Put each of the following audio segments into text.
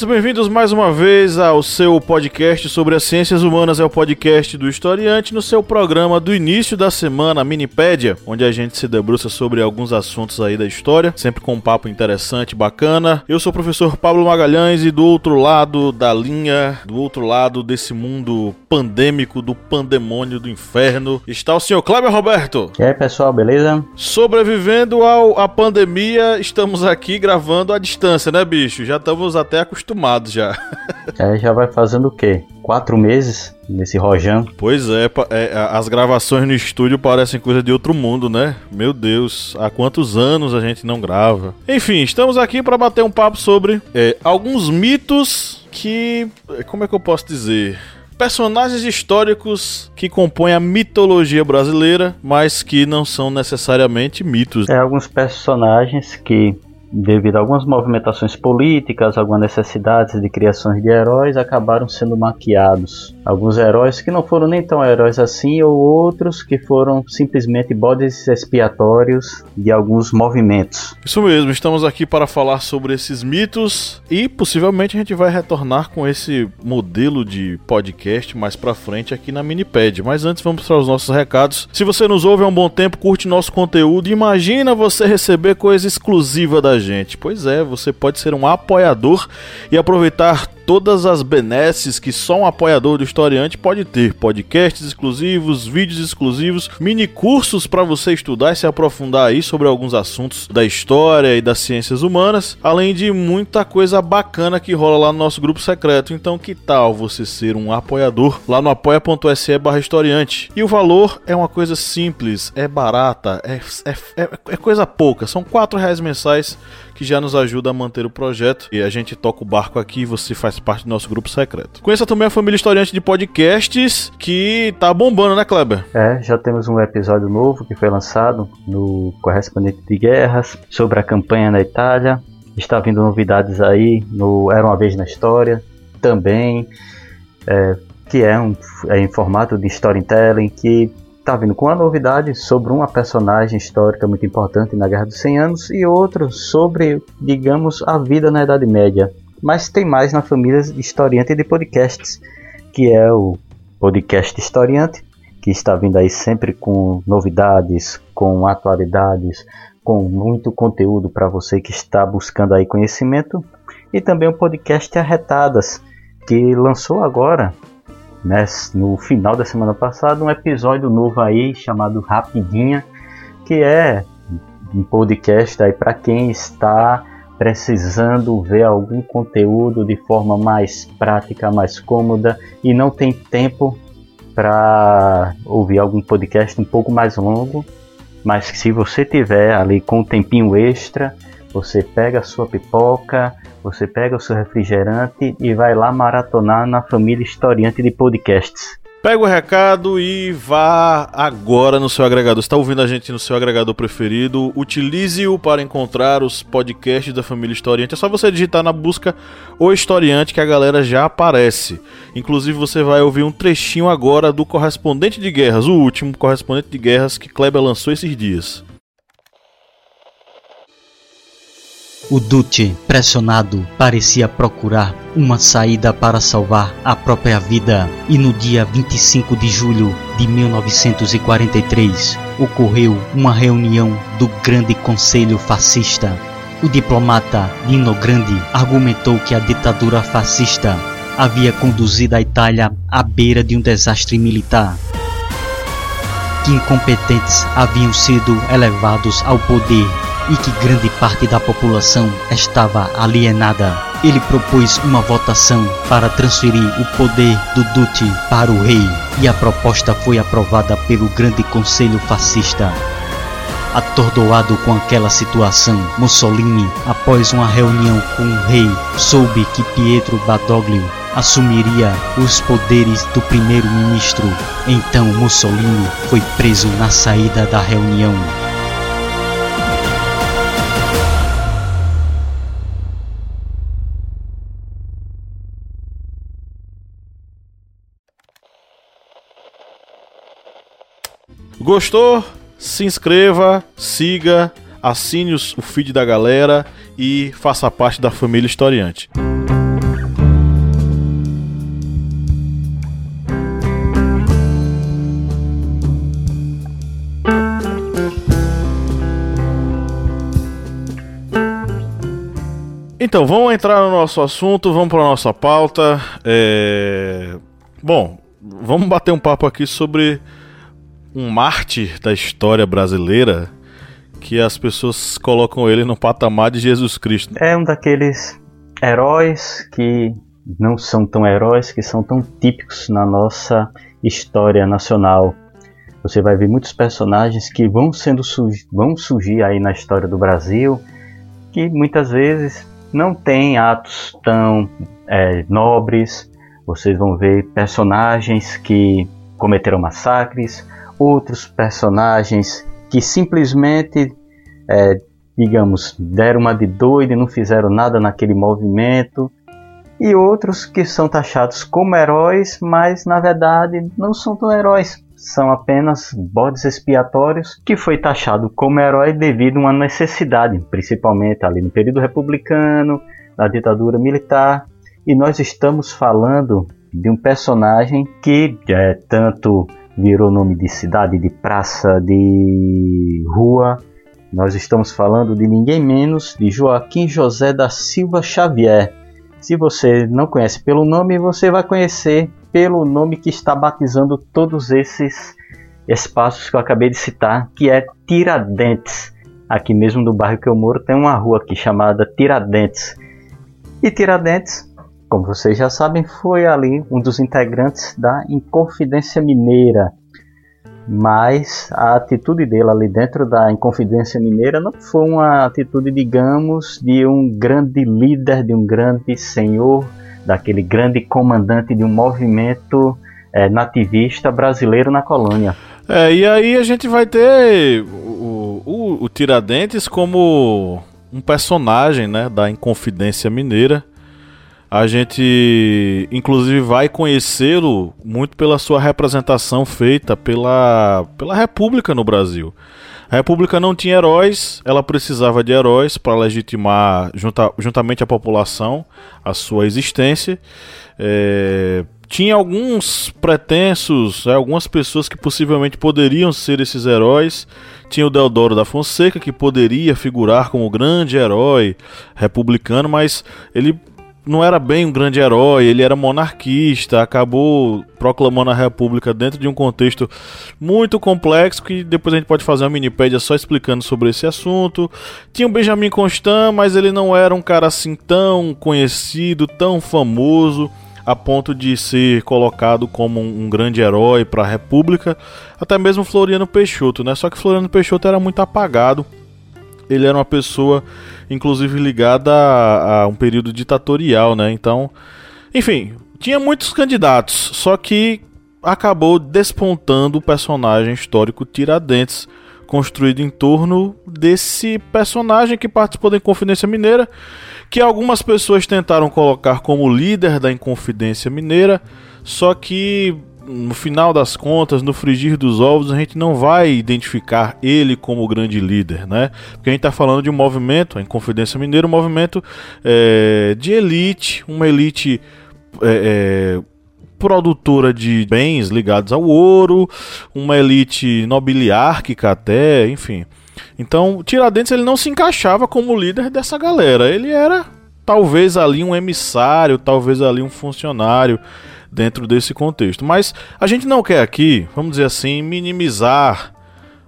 Ouvintes, bem-vindos mais uma vez ao seu podcast sobre as ciências humanas, é o podcast do Historiante, no seu programa do início da semana, Minipédia, onde a gente se debruça sobre alguns assuntos aí da história, sempre com um papo interessante, bacana. Eu sou o professor Pablo Magalhães e do outro lado da linha, do outro lado desse mundo pandêmico, do pandemônio do inferno, está o senhor Kleber Roberto. E aí, pessoal, beleza? Sobrevivendo ao, à pandemia, estamos aqui gravando à distância, né, bicho? Já estamos até acostumados acostumado já. É, já vai fazendo o quê? Quatro meses nesse rojão? Pois é, é, as gravações no estúdio parecem coisa de outro mundo, né? Meu Deus, há quantos anos a gente não grava? Enfim, estamos aqui para bater um papo sobre é, alguns mitos que. Como é que eu posso dizer? personagens históricos que compõem a mitologia brasileira, mas que não são necessariamente mitos. É alguns personagens que devido a algumas movimentações políticas, algumas necessidades de criações de heróis, acabaram sendo maquiados. Alguns heróis que não foram nem tão heróis assim, ou outros que foram simplesmente bodes expiatórios de alguns movimentos. Isso mesmo, estamos aqui para falar sobre esses mitos e possivelmente a gente vai retornar com esse modelo de podcast mais para frente aqui na Minipad. Mas antes vamos para os nossos recados. Se você nos ouve há um bom tempo, curte nosso conteúdo, imagina você receber coisa exclusiva da gente. Pois é, você pode ser um apoiador e aproveitar todas as benesses que só um apoiador do historiante pode ter: podcasts exclusivos, vídeos exclusivos, mini cursos para você estudar e se aprofundar aí sobre alguns assuntos da história e das ciências humanas, além de muita coisa bacana que rola lá no nosso grupo secreto. Então, que tal você ser um apoiador lá no apoia.se/historiante? E o valor é uma coisa simples, é barata, é, é, é, é coisa pouca, são quatro reais mensais que já nos ajuda a manter o projeto. E a gente toca o barco aqui e você faz parte do nosso grupo secreto. Conheça também a família historiante de podcasts que tá bombando, né, Kleber? É, já temos um episódio novo que foi lançado no Correspondente de Guerras sobre a campanha na Itália. Está vindo novidades aí no Era uma Vez na História também. É, que é, um, é em formato de storytelling que está vindo com uma novidade sobre uma personagem histórica muito importante na Guerra dos 100 Anos e outro sobre, digamos, a vida na Idade Média. Mas tem mais na família historiante de podcasts, que é o podcast Historiante, que está vindo aí sempre com novidades, com atualidades, com muito conteúdo para você que está buscando aí conhecimento, e também o podcast Arretadas, que lançou agora no final da semana passada um episódio novo aí chamado Rapidinha, que é um podcast aí para quem está precisando ver algum conteúdo de forma mais prática, mais cômoda e não tem tempo para ouvir algum podcast um pouco mais longo, mas se você tiver ali com um tempinho extra, você pega a sua pipoca, você pega o seu refrigerante e vai lá maratonar na família historiante de podcasts. Pega o recado e vá agora no seu agregador. Está ouvindo a gente no seu agregador preferido? Utilize-o para encontrar os podcasts da família Historiante. É só você digitar na busca o Historiante que a galera já aparece. Inclusive você vai ouvir um trechinho agora do Correspondente de Guerras, o último Correspondente de Guerras que Kleber lançou esses dias. O Duce, pressionado, parecia procurar uma saída para salvar a própria vida. E no dia 25 de julho de 1943, ocorreu uma reunião do Grande Conselho Fascista. O diplomata Dino Grande argumentou que a ditadura fascista havia conduzido a Itália à beira de um desastre militar que incompetentes haviam sido elevados ao poder e que grande parte da população estava alienada. Ele propôs uma votação para transferir o poder do Duce para o rei e a proposta foi aprovada pelo Grande Conselho Fascista. Atordoado com aquela situação, Mussolini, após uma reunião com o rei, soube que Pietro Badoglio assumiria os poderes do primeiro-ministro. Então Mussolini foi preso na saída da reunião. Gostou? Se inscreva, siga, assine o feed da galera e faça parte da família historiante. Então, vamos entrar no nosso assunto, vamos para a nossa pauta. É... Bom, vamos bater um papo aqui sobre um mártir da história brasileira que as pessoas colocam ele no patamar de Jesus Cristo. É um daqueles heróis que não são tão heróis, que são tão típicos na nossa história nacional. Você vai ver muitos personagens que vão sendo vão surgir aí na história do Brasil, que muitas vezes não têm atos tão é, nobres. Vocês vão ver personagens que cometeram massacres, outros personagens que simplesmente, é, digamos, deram uma de doido e não fizeram nada naquele movimento, e outros que são taxados como heróis, mas na verdade não são tão heróis, são apenas bodes expiatórios que foi taxado como herói devido a uma necessidade, principalmente ali no período republicano, na ditadura militar, e nós estamos falando de um personagem que é tanto virou nome de cidade, de praça, de rua. Nós estamos falando de ninguém menos de Joaquim José da Silva Xavier. Se você não conhece pelo nome, você vai conhecer pelo nome que está batizando todos esses espaços que eu acabei de citar, que é Tiradentes. Aqui mesmo do bairro que eu moro tem uma rua aqui chamada Tiradentes. E Tiradentes como vocês já sabem, foi ali um dos integrantes da Inconfidência Mineira. Mas a atitude dele ali dentro da Inconfidência Mineira não foi uma atitude, digamos, de um grande líder, de um grande senhor, daquele grande comandante de um movimento é, nativista brasileiro na colônia. É, e aí a gente vai ter o, o, o Tiradentes como um personagem né, da Inconfidência Mineira a gente, inclusive, vai conhecê-lo muito pela sua representação feita pela, pela República no Brasil. A República não tinha heróis, ela precisava de heróis para legitimar, junta, juntamente a população, a sua existência. É, tinha alguns pretensos, é, algumas pessoas que possivelmente poderiam ser esses heróis. Tinha o Deodoro da Fonseca, que poderia figurar como grande herói republicano, mas ele não era bem um grande herói, ele era monarquista, acabou proclamando a república dentro de um contexto muito complexo que depois a gente pode fazer uma minipédia só explicando sobre esse assunto. Tinha o Benjamin Constant, mas ele não era um cara assim tão conhecido, tão famoso a ponto de ser colocado como um, grande herói para a república, até mesmo Floriano Peixoto, né? Só que Floriano Peixoto era muito apagado. Ele era uma pessoa inclusive ligada a, a um período ditatorial, né? Então, enfim, tinha muitos candidatos, só que acabou despontando o personagem histórico Tiradentes, construído em torno desse personagem que participou da Inconfidência Mineira, que algumas pessoas tentaram colocar como líder da Inconfidência Mineira, só que no final das contas, no frigir dos ovos, a gente não vai identificar ele como o grande líder, né? Porque a gente está falando de um movimento, a Inconfidência Mineira, um movimento é, de elite, uma elite é, é, produtora de bens ligados ao ouro, uma elite nobiliárquica até, enfim. Então, Tiradentes ele não se encaixava como líder dessa galera. Ele era talvez ali um emissário, talvez ali um funcionário dentro desse contexto. Mas a gente não quer aqui, vamos dizer assim, minimizar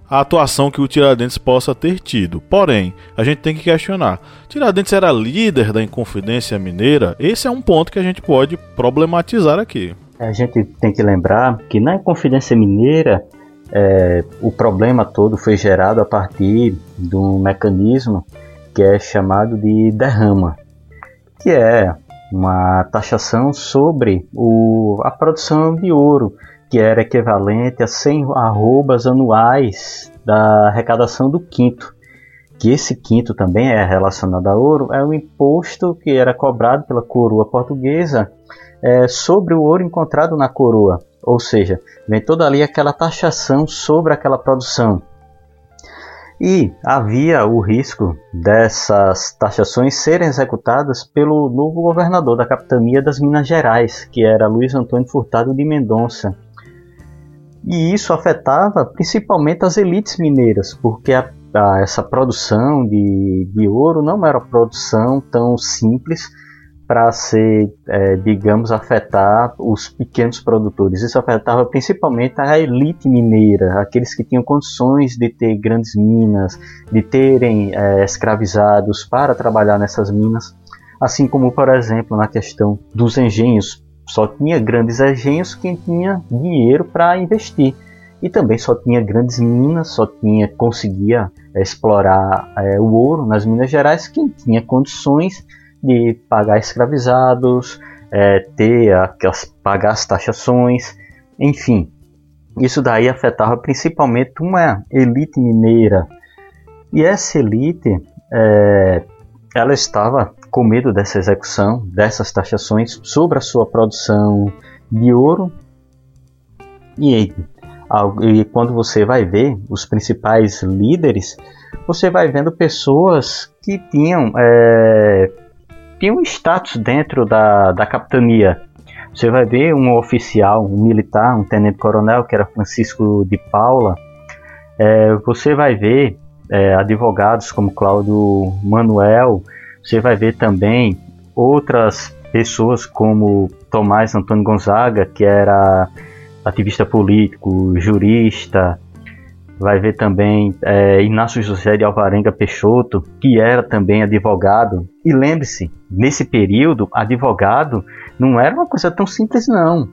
a atuação que o Tiradentes possa ter tido. Porém, a gente tem que questionar: Tiradentes era líder da Inconfidência Mineira? Esse é um ponto que a gente pode problematizar aqui. A gente tem que lembrar que na Inconfidência Mineira é, o problema todo foi gerado a partir de um mecanismo que é chamado de derrama, que é uma taxação sobre o, a produção de ouro, que era equivalente a 100 arrobas anuais da arrecadação do quinto. Que esse quinto também é relacionado a ouro, é um imposto que era cobrado pela coroa portuguesa é, sobre o ouro encontrado na coroa. Ou seja, vem toda ali aquela taxação sobre aquela produção. E havia o risco dessas taxações serem executadas pelo novo governador da capitania das Minas Gerais, que era Luiz Antônio Furtado de Mendonça. E isso afetava principalmente as elites mineiras, porque a, a, essa produção de, de ouro não era produção tão simples para ser, é, digamos, afetar os pequenos produtores. Isso afetava principalmente a elite mineira, aqueles que tinham condições de ter grandes minas, de terem é, escravizados para trabalhar nessas minas, assim como, por exemplo, na questão dos engenhos. Só tinha grandes engenhos quem tinha dinheiro para investir e também só tinha grandes minas, só tinha conseguia explorar é, o ouro nas Minas Gerais quem tinha condições de pagar escravizados, é, ter aquelas, pagar as taxações, enfim. Isso daí afetava principalmente uma elite mineira. E essa elite, é, ela estava com medo dessa execução, dessas taxações sobre a sua produção de ouro. E, e quando você vai ver os principais líderes, você vai vendo pessoas que tinham é, tinha um status dentro da, da capitania. Você vai ver um oficial, um militar, um tenente-coronel, que era Francisco de Paula. É, você vai ver é, advogados como Cláudio Manuel. Você vai ver também outras pessoas como Tomás Antônio Gonzaga, que era ativista político, jurista, vai ver também é, Inácio José de Alvarenga Peixoto, que era também advogado. E lembre-se, nesse período, advogado não era uma coisa tão simples, não.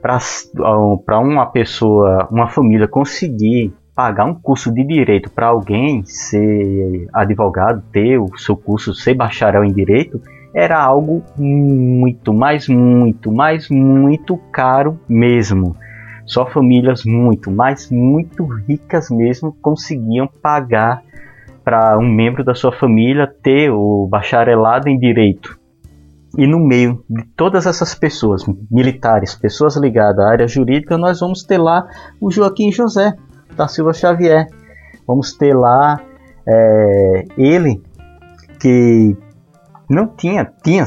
Para uma pessoa, uma família conseguir pagar um curso de direito para alguém ser advogado, ter o seu curso, ser bacharel em direito, era algo muito, mas muito, mas muito caro mesmo. Só famílias muito, mas muito ricas mesmo conseguiam pagar para um membro da sua família ter o bacharelado em direito. E no meio de todas essas pessoas, militares, pessoas ligadas à área jurídica, nós vamos ter lá o Joaquim José da Silva Xavier. Vamos ter lá é, ele que não tinha, tinha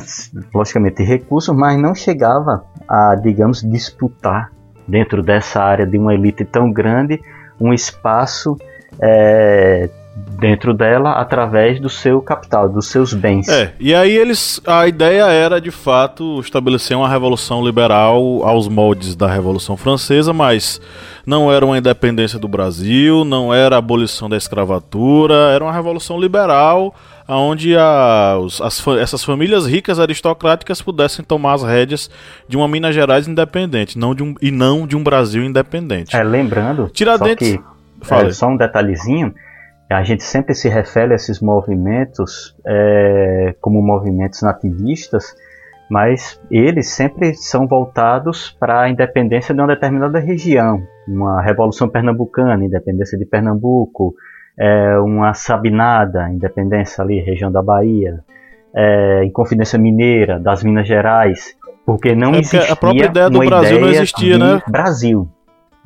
logicamente recursos, mas não chegava a, digamos, disputar dentro dessa área de uma elite tão grande, um espaço é, dentro dela através do seu capital, dos seus bens. É, e aí eles. A ideia era de fato estabelecer uma revolução liberal aos moldes da Revolução Francesa, mas não era uma independência do Brasil, não era a abolição da escravatura, era uma revolução liberal onde a, as, essas famílias ricas aristocráticas pudessem tomar as rédeas de uma Minas Gerais independente não de um, e não de um Brasil independente. É, lembrando, Tiradentes, só, que, é, só um detalhezinho, a gente sempre se refere a esses movimentos é, como movimentos nativistas, mas eles sempre são voltados para a independência de uma determinada região, uma revolução pernambucana, independência de Pernambuco, é, uma Sabinada, independência ali, região da Bahia, é, Inconfidência Mineira, das Minas Gerais, porque não é existia a própria ideia do Brasil não existia, né? Brasil.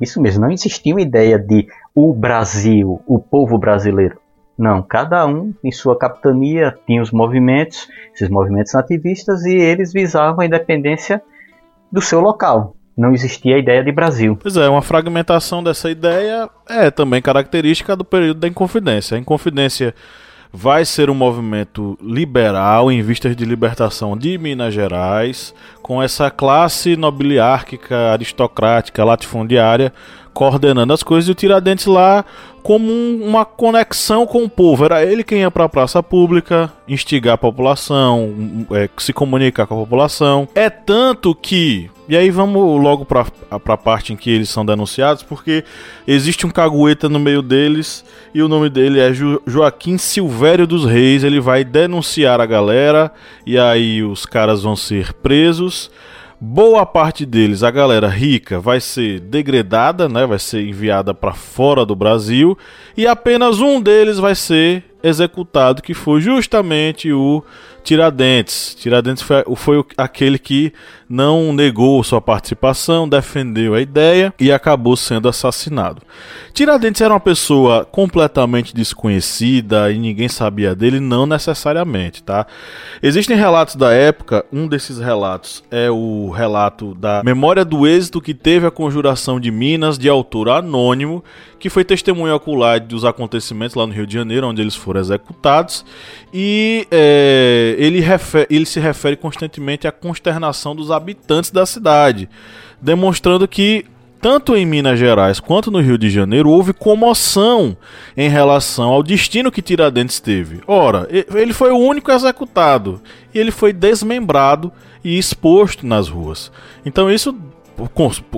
Isso mesmo, não existia uma ideia de o Brasil, o povo brasileiro. Não, cada um em sua capitania tinha os movimentos, esses movimentos nativistas, e eles visavam a independência do seu local não existia a ideia de Brasil. Pois é, uma fragmentação dessa ideia é também característica do período da Inconfidência. A Inconfidência vai ser um movimento liberal em vistas de libertação de Minas Gerais, com essa classe nobiliárquica, aristocrática, latifundiária coordenando as coisas e o Tiradentes lá como um, uma conexão com o povo. Era ele quem ia para a praça pública, instigar a população, é, se comunicar com a população. É tanto que. E aí vamos logo para a parte em que eles são denunciados, porque existe um cagueta no meio deles e o nome dele é jo Joaquim Silvério dos Reis. Ele vai denunciar a galera e aí os caras vão ser presos. Boa parte deles, a galera rica, vai ser degradada, né? Vai ser enviada para fora do Brasil e apenas um deles vai ser executado, que foi justamente o Tiradentes. Tiradentes foi, foi aquele que não negou sua participação, defendeu a ideia e acabou sendo assassinado. Tiradentes era uma pessoa completamente desconhecida e ninguém sabia dele, não necessariamente, tá? Existem relatos da época, um desses relatos é o relato da memória do êxito que teve a conjuração de Minas de autor anônimo, que foi testemunho ocular dos acontecimentos lá no Rio de Janeiro, onde eles foram executados, e é, ele, ele se refere constantemente à consternação dos habitantes da cidade, demonstrando que tanto em Minas Gerais quanto no Rio de Janeiro houve comoção em relação ao destino que Tiradentes teve. Ora, ele foi o único executado e ele foi desmembrado e exposto nas ruas. Então isso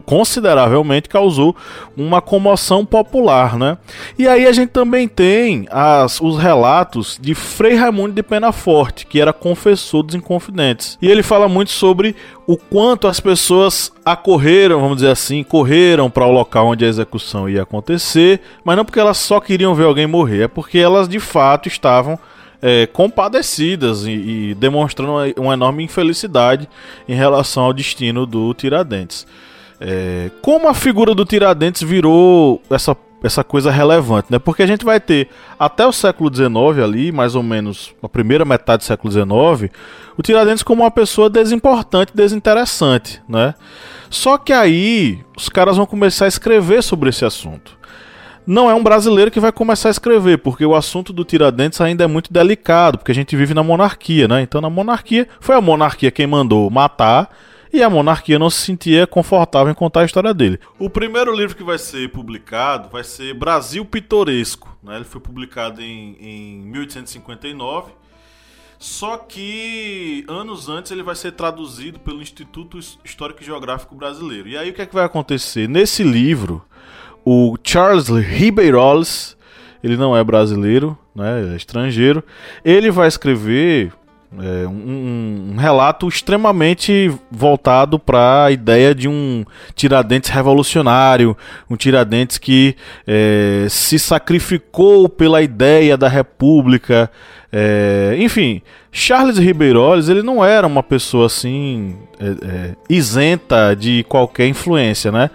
consideravelmente causou uma comoção popular, né? E aí a gente também tem as, os relatos de Frei Raimundo de Penaforte, que era confessor dos Inconfidentes. E ele fala muito sobre o quanto as pessoas acorreram, vamos dizer assim, correram para o local onde a execução ia acontecer, mas não porque elas só queriam ver alguém morrer, é porque elas de fato estavam é, compadecidas e, e, demonstrando uma, uma, enorme infelicidade em relação ao destino do Tiradentes. É, como a figura do Tiradentes virou essa, essa coisa relevante, né? Porque a gente vai ter até o século XIX ali, mais ou menos a primeira metade do século XIX, o Tiradentes como uma pessoa desimportante, desinteressante, né? Só que aí os caras vão começar a escrever sobre esse assunto não é um brasileiro que vai começar a escrever, porque o assunto do Tiradentes ainda é muito delicado, porque a gente vive na monarquia, né? Então, na monarquia, foi a monarquia quem mandou matar e a monarquia não se sentia confortável em contar a história dele. O primeiro livro que vai ser publicado vai ser Brasil Pitoresco, né? Ele foi publicado em, em 1859. Só que anos antes ele vai ser traduzido pelo Instituto Histórico e Geográfico Brasileiro. E aí o que é que vai acontecer? Nesse livro, o Charles Ribeiroles, ele não é brasileiro, né, é estrangeiro, ele vai escrever é, um, um, relato extremamente voltado para a ideia de um Tiradentes revolucionário, um Tiradentes que é, se sacrificou pela ideia da república. É, enfim, Charles Ribeiroles ele não era uma pessoa assim é, é, isenta de qualquer influência, né?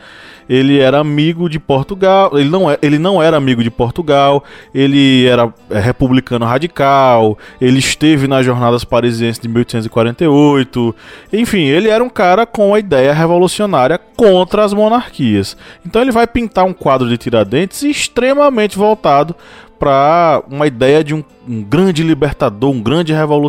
ele era amigo de Portugal, ele não, é, ele não era amigo de Portugal, ele era é, republicano radical, ele esteve nas jornadas parisienses de 1848, enfim, ele era um cara com a ideia revolucionária contra as monarquias. Então ele vai pintar um quadro de Tiradentes extremamente voltado para uma ideia de um, um, grande libertador, um grande revolucionário.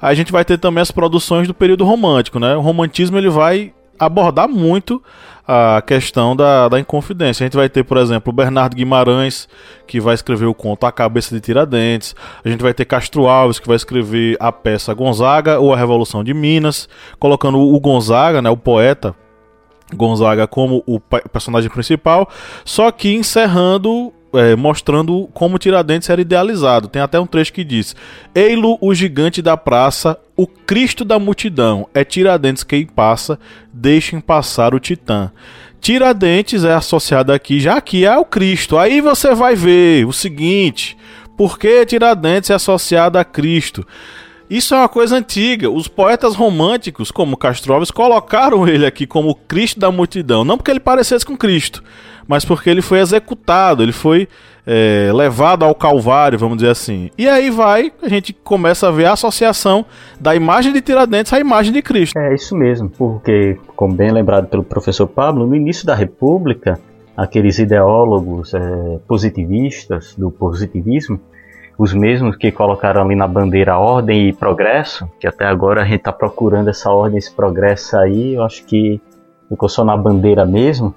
Aí a gente vai ter também as produções do período romântico, né? O romantismo ele vai abordar muito a questão da, da inconfidência. A gente vai ter, por exemplo, Bernardo Guimarães, que vai escrever o conto A Cabeça de Tiradentes. A gente vai ter Castro Alves, que vai escrever a peça Gonzaga ou a Revolução de Minas, colocando o Gonzaga, né, o poeta Gonzaga como o personagem principal, só que encerrando é, mostrando como Tiradentes era idealizado. Tem até um trecho que diz: Eilo, o gigante da praça, o Cristo da multidão, é Tiradentes quem passa, deixem passar o Titã. Tiradentes é associado aqui, já que é o Cristo. Aí você vai ver o seguinte: por que Tiradentes é associado a Cristo? Isso é uma coisa antiga. Os poetas românticos, como Castro Alves, colocaram ele aqui como Cristo da multidão. Não porque ele parecesse com Cristo, mas porque ele foi executado, ele foi é, levado ao Calvário, vamos dizer assim. E aí vai, a gente começa a ver a associação da imagem de Tiradentes à imagem de Cristo. É isso mesmo, porque, como bem lembrado pelo professor Pablo, no início da República, aqueles ideólogos é, positivistas do positivismo, os mesmos que colocaram ali na bandeira ordem e progresso, que até agora a gente está procurando essa ordem, esse progresso aí, eu acho que ficou só na bandeira mesmo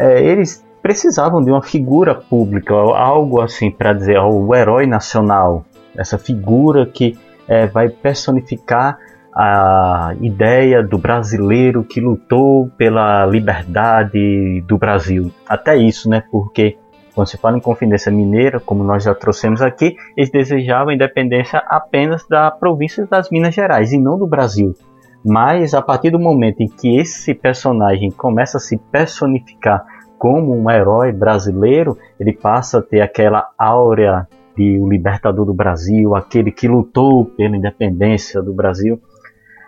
é, eles precisavam de uma figura pública, algo assim para dizer, ó, o herói nacional, essa figura que é, vai personificar a ideia do brasileiro que lutou pela liberdade do Brasil. Até isso, né? Porque quando se fala em Confidência Mineira, como nós já trouxemos aqui, eles desejavam a independência apenas da província das Minas Gerais e não do Brasil. Mas a partir do momento em que esse personagem começa a se personificar como um herói brasileiro, ele passa a ter aquela áurea de o libertador do Brasil, aquele que lutou pela independência do Brasil.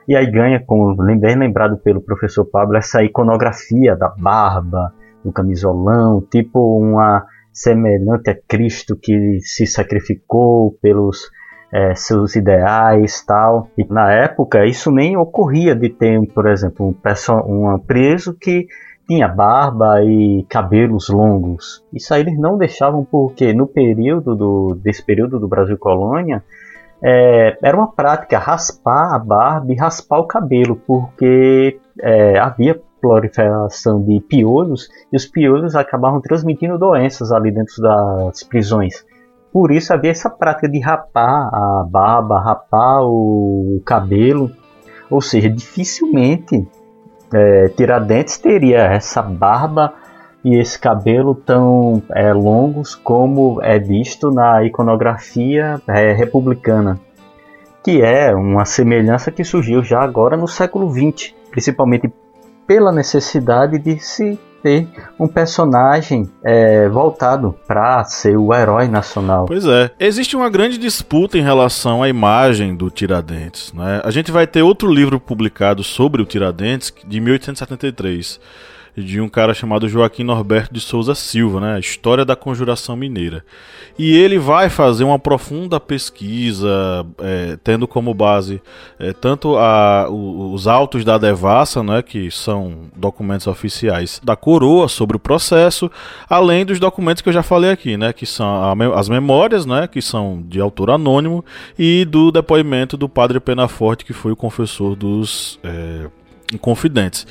E aí ganha, como bem lembrado pelo professor Pablo, essa iconografia da barba, do camisolão, tipo uma semelhante a Cristo que se sacrificou pelos é, seus ideais tal. E na época isso nem ocorria de ter, por exemplo, um, um preso que tinha barba e cabelos longos. Isso aí eles não deixavam porque no período do, desse período do Brasil colônia é, era uma prática raspar a barba e raspar o cabelo, porque é, havia proliferação de piolhos e os piolhos acabavam transmitindo doenças ali dentro das prisões. Por isso havia essa prática de rapar a barba, rapar o cabelo, ou seja, dificilmente é, Tiradentes teria essa barba e esse cabelo tão é, longos como é visto na iconografia é, republicana, que é uma semelhança que surgiu já agora no século XX, principalmente pela necessidade de se ter um personagem é, voltado para ser o herói nacional. Pois é. Existe uma grande disputa em relação à imagem do Tiradentes. Né? A gente vai ter outro livro publicado sobre o Tiradentes de 1873 de um cara chamado Joaquim Norberto de Souza Silva, né? História da Conjuração Mineira. E ele vai fazer uma profunda pesquisa, é, tendo como base é, tanto a, os autos da devassa, né, que são documentos oficiais da coroa sobre o processo, além dos documentos que eu já falei aqui, né, que são a, as memórias, né, que são de autor anônimo, e do depoimento do padre Penaforte, que foi o confessor dos é, Inconfidentes.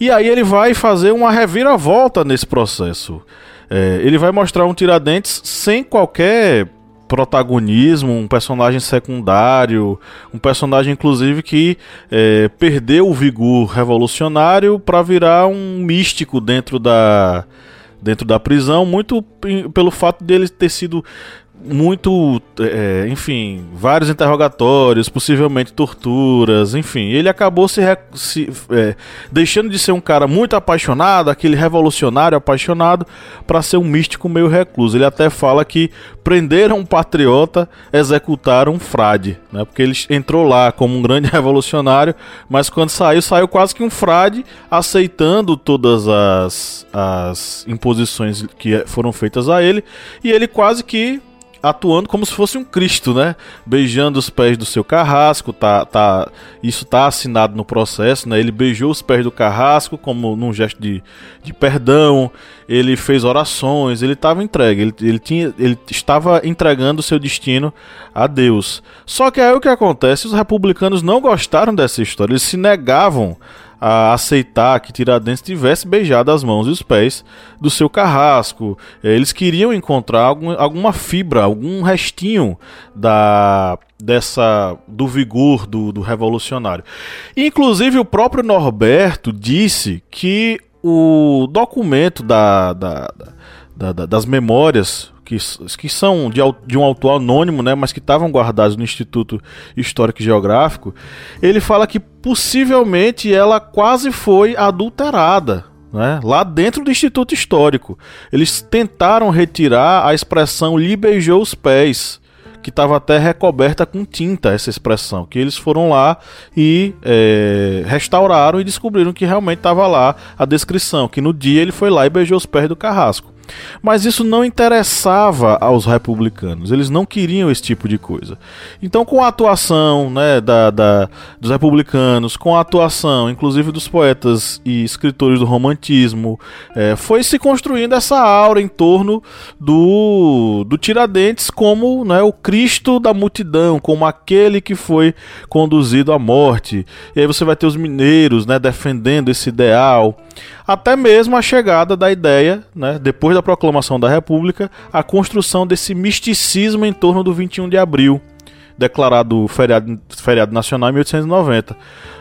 E aí ele vai fazer uma reviravolta nesse processo. É, ele vai mostrar um Tiradentes sem qualquer protagonismo, um personagem secundário, um personagem inclusive que é, perdeu o vigor revolucionário para virar um místico dentro da dentro da prisão, muito pelo fato dele ter sido muito, é, enfim, vários interrogatórios, possivelmente torturas, enfim. Ele acabou se, se é, deixando de ser um cara muito apaixonado, aquele revolucionário apaixonado, para ser um místico meio recluso. Ele até fala que prenderam um patriota, executaram um frade, né? Porque ele entrou lá como um grande revolucionário, mas quando saiu, saiu quase que um frade, aceitando todas as, as imposições que foram feitas a ele, e ele quase que atuando como se fosse um Cristo, né? Beijando os pés do seu carrasco, tá, tá, isso tá assinado no processo, né? Ele beijou os pés do carrasco como num gesto de, de perdão, ele fez orações, ele estava entregue, ele, ele, tinha, ele estava entregando o seu destino a Deus. Só que aí o que acontece, os republicanos não gostaram dessa história, eles se negavam a aceitar que Tiradentes tivesse beijado as mãos e os pés do seu carrasco. Eles queriam encontrar algum, alguma fibra, algum restinho da dessa do vigor do, do revolucionário. Inclusive o próprio Norberto disse que o documento da, da, da das memórias que, que são de, de um autor anônimo, né, mas que estavam guardados no Instituto Histórico e Geográfico, ele fala que possivelmente ela quase foi adulterada. Né, lá dentro do Instituto Histórico. Eles tentaram retirar a expressão lhe beijou os pés que estava até recoberta com tinta essa expressão, que eles foram lá e é, restauraram e descobriram que realmente estava lá a descrição, que no dia ele foi lá e beijou os pés do carrasco. Mas isso não interessava aos republicanos, eles não queriam esse tipo de coisa. Então, com a atuação né, da, da, dos republicanos, com a atuação, inclusive, dos poetas e escritores do romantismo, é, foi se construindo essa aura em torno do, do Tiradentes como né, o Cristo da multidão, como aquele que foi conduzido à morte. E aí você vai ter os mineiros né, defendendo esse ideal. até mesmo a chegada da ideia, né, depois da proclamação da República, a construção desse misticismo em torno do 21 de abril, declarado feriado, feriado nacional em 1890.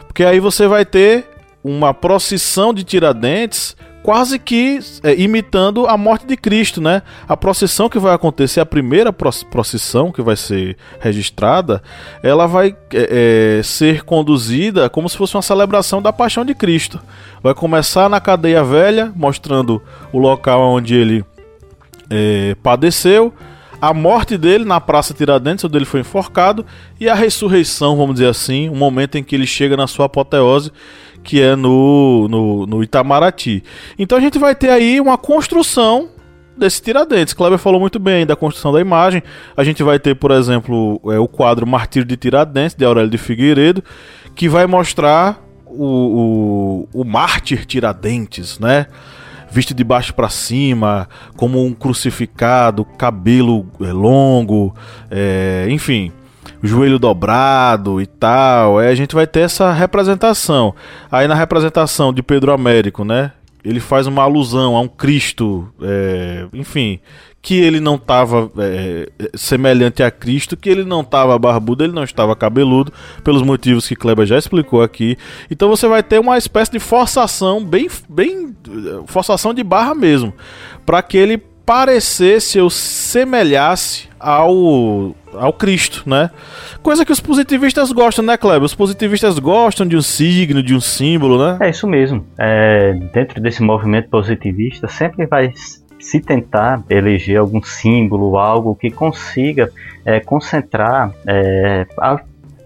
Porque aí você vai ter uma procissão de Tiradentes quase que é, imitando a morte de Cristo, né? A procissão que vai acontecer, a primeira procissão que vai ser registrada, ela vai é, é, ser conduzida como se fosse uma celebração da paixão de Cristo. Vai começar na cadeia velha, mostrando o local onde ele é, padeceu, a morte dele na Praça Tiradentes, onde ele foi enforcado, e a ressurreição, vamos dizer assim, o momento em que ele chega na sua apoteose que é no, no, no Itamaraty. Então a gente vai ter aí uma construção desse Tiradentes. Kleber falou muito bem da construção da imagem. A gente vai ter, por exemplo, é, o quadro Martírio de Tiradentes, de Aurélio de Figueiredo, que vai mostrar o, o, o mártir Tiradentes, né? Visto de baixo para cima, como um crucificado, cabelo é, longo, é, enfim joelho dobrado e tal. Aí a gente vai ter essa representação. Aí na representação de Pedro Américo, né? Ele faz uma alusão a um Cristo, é, enfim, que ele não estava é, semelhante a Cristo, que ele não estava barbudo, ele não estava cabeludo, pelos motivos que Kleber já explicou aqui. Então você vai ter uma espécie de forçação, bem, bem forçação de barra mesmo, para que ele parecesse ou semelhasse ao, ao Cristo, né? Coisa que os positivistas gostam, né, Kleber? Os positivistas gostam de um signo, de um símbolo, né? É isso mesmo. É, dentro desse movimento positivista, sempre vai se tentar eleger algum símbolo, algo que consiga é, concentrar é, a,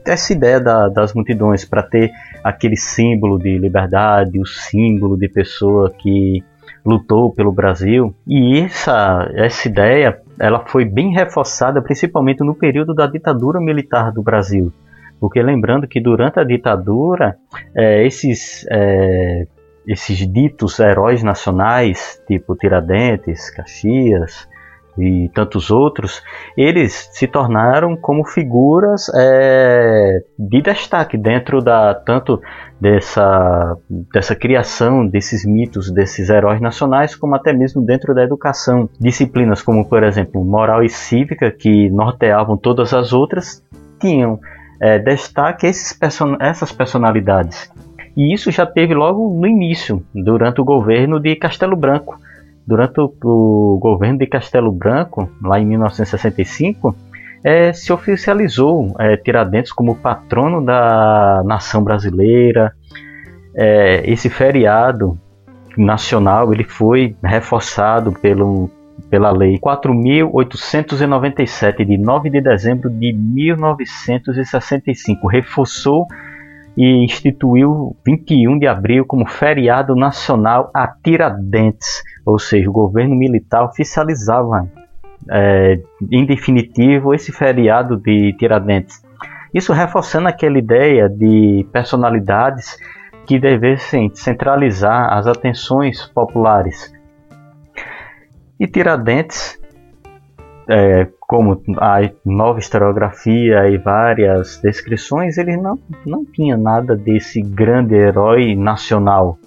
essa ideia da, das multidões para ter aquele símbolo de liberdade, o símbolo de pessoa que lutou pelo Brasil. E essa, essa ideia ela foi bem reforçada principalmente no período da ditadura militar do Brasil. Porque lembrando que durante a ditadura, é, esses, é, esses ditos heróis nacionais, tipo Tiradentes, Caxias, e tantos outros, eles se tornaram como figuras é, de destaque dentro da tanto dessa, dessa criação desses mitos, desses heróis nacionais, como até mesmo dentro da educação. Disciplinas como, por exemplo, moral e cívica, que norteavam todas as outras, tinham é, destaque esses person essas personalidades. E isso já teve logo no início, durante o governo de Castelo Branco durante o, o governo de Castelo Branco, lá em 1965, é, se oficializou é, Tiradentes como patrono da nação brasileira. É, esse feriado nacional ele foi reforçado pelo, pela Lei 4.897 de 9 de dezembro de 1965. Reforçou e instituiu 21 de abril como feriado nacional a Tiradentes, ou seja, o governo militar oficializava é, em definitivo esse feriado de Tiradentes. Isso reforçando aquela ideia de personalidades que devessem centralizar as atenções populares. E Tiradentes é, como a nova historiografia e várias descrições, ele não, não tinha nada desse grande herói nacional.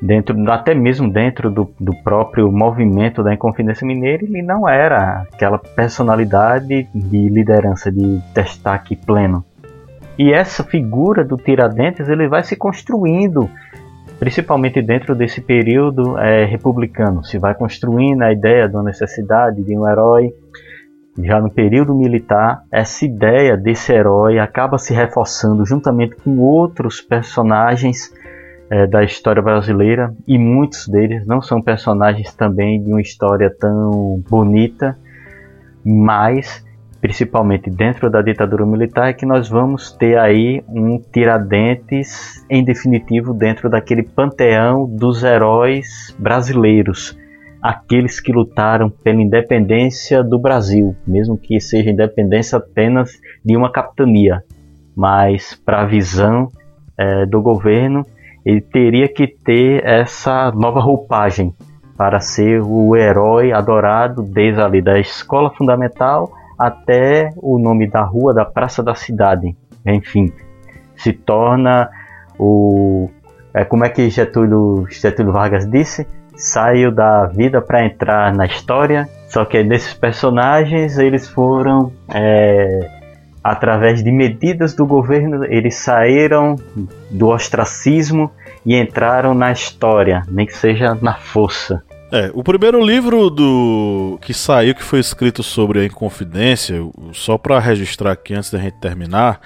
Dentro, até mesmo dentro do, do próprio movimento da Inconfidência Mineira, ele não era aquela personalidade de liderança, de destaque pleno. E essa figura do Tiradentes ele vai se construindo principalmente dentro desse período é, republicano. Se vai construindo a ideia da necessidade de um herói. Já no período militar, essa ideia desse herói acaba se reforçando juntamente com outros personagens é, da história brasileira e muitos deles não são personagens também de uma história tão bonita, mas principalmente dentro da ditadura militar, é que nós vamos ter aí um Tiradentes, em definitivo, dentro daquele panteão dos heróis brasileiros, aqueles que lutaram pela independência do Brasil, mesmo que seja independência apenas de uma capitania, mas para a visão é, do governo, ele teria que ter essa nova roupagem para ser o herói adorado desde ali da escola fundamental até o nome da rua, da praça da cidade. Enfim, se torna o, é, como é que Getúlio, Getúlio Vargas disse? Saiu da vida para entrar na história. Só que nesses personagens eles foram é, através de medidas do governo, eles saíram do ostracismo e entraram na história, nem que seja na força. É, o primeiro livro do que saiu, que foi escrito sobre a Inconfidência, só para registrar aqui antes da gente terminar,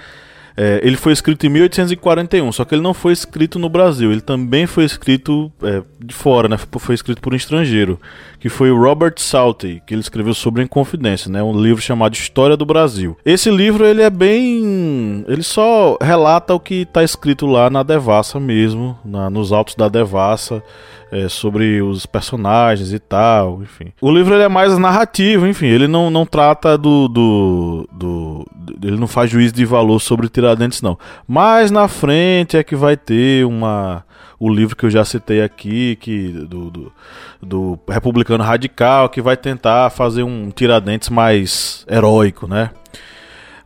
é, ele foi escrito em 1841, só que ele não foi escrito no Brasil, ele também foi escrito é, de fora, né? Foi escrito por um estrangeiro, que foi o Robert Southey, que ele escreveu sobre a Inconfidência, né? Um livro chamado História do Brasil. Esse livro ele é bem, ele só relata o que está escrito lá na Devassa mesmo, na, nos autos da Devassa é, sobre os personagens e tal, enfim. O livro ele é mais narrativo, enfim, ele não, não trata do, do, do, Ele não faz juízo de valor sobre Tiradentes, não. Mas na frente é que vai ter uma. O livro que eu já citei aqui, que do, do, do republicano radical, que vai tentar fazer um Tiradentes mais heróico, né?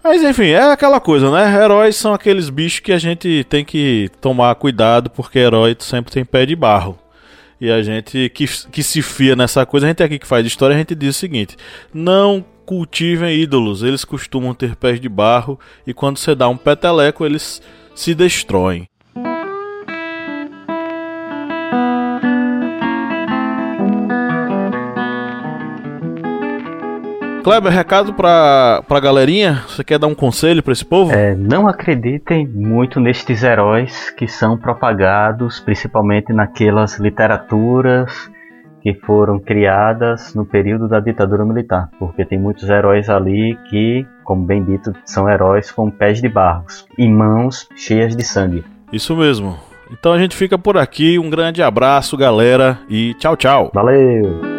Mas enfim, é aquela coisa, né? Heróis são aqueles bichos que a gente tem que tomar cuidado, porque herói sempre tem pé de barro. E a gente que, que se fia nessa coisa, a gente aqui que faz história, a gente diz o seguinte: não cultivem ídolos, eles costumam ter pés de barro e quando você dá um peteleco, eles se destroem. Kleber, recado pra, pra galerinha? Você quer dar um conselho para esse povo? É, não acreditem muito nestes heróis que são propagados, principalmente naquelas literaturas que foram criadas no período da ditadura militar, porque tem muitos heróis ali que, como bem dito, são heróis com pés de barros e mãos cheias de sangue. Isso mesmo. Então a gente fica por aqui. Um grande abraço, galera, e tchau, tchau. Valeu!